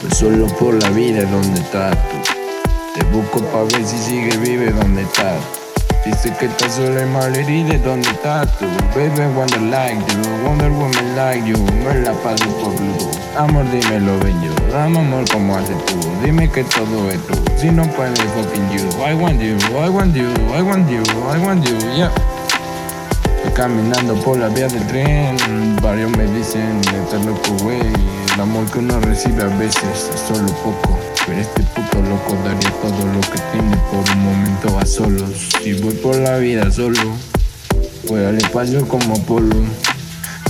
Pues solo por la vida donde estás. Te busco pa' ver si sigue vive donde estás. Dice que estás sola y malherida donde estás tú. Baby, wonder like you, Wonder Woman like you. Me la paso por blue. Amor, dímelo, yo. Dame amor como haces tú. Dime que todo es tú. Si no puedes, fucking you. I want you, I want you, I want you, I want you, yeah. Caminando por la vía del tren. Varios me dicen, estás loco, güey. El amor que uno recibe a veces es solo poco. Pero este puto loco daría todo lo que tiene por un momento a solos. Si voy por la vida solo, voy al espacio como Polo.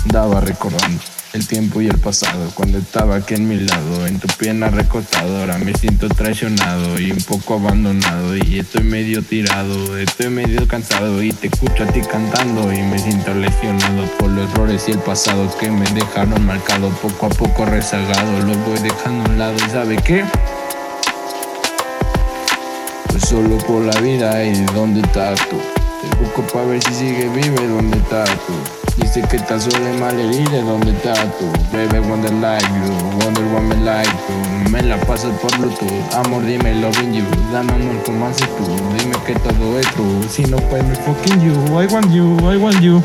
Daba recordando el tiempo y el pasado cuando estaba aquí en mi lado en tu pierna recostadora me siento traicionado y un poco abandonado y estoy medio tirado estoy medio cansado y te escucho a ti cantando y me siento lesionado por los errores y el pasado que me dejaron marcado poco a poco rezagado lo voy dejando a un lado y sabe qué pues solo por la vida y dónde estás tú te busco para ver si sigue vive dónde estás tú Dice que estás sola y malherida, ¿dónde estás tú? Baby, wonder like you, wonder woman like you Me la paso por Bluetooth, amor dime loving you Dame amor como haces tú, dime que todo es true Si no puedes, fucking you, I want you, I want you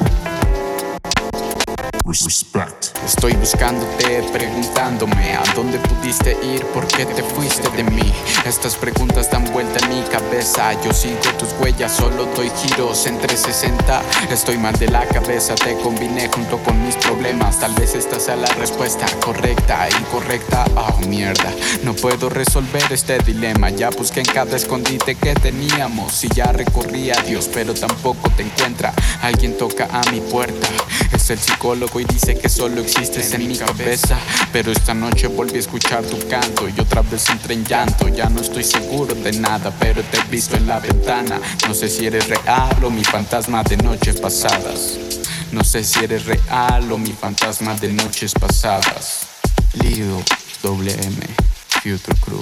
Respect. Estoy buscándote, preguntándome a dónde pudiste ir, por qué te fuiste de mí. Estas preguntas dan vuelta en mi cabeza. Yo sigo tus huellas, solo doy giros en 360. Estoy mal de la cabeza, te combiné junto con mis problemas. Tal vez esta sea la respuesta correcta, incorrecta. Oh mierda, no puedo resolver este dilema. Ya busqué en cada escondite que teníamos y ya recorrí a Dios, pero tampoco te encuentra. Alguien toca a mi puerta, es el psicólogo y dice que solo existes en mi cabeza. Pero esta noche volví a escuchar tu canto y otra vez entré en llanto. Ya no estoy seguro de nada, pero te he visto en la ventana. No sé si eres real o mi fantasma de noches pasadas. No sé si eres real o mi fantasma de noches pasadas. Lido, doble M, Future Crew.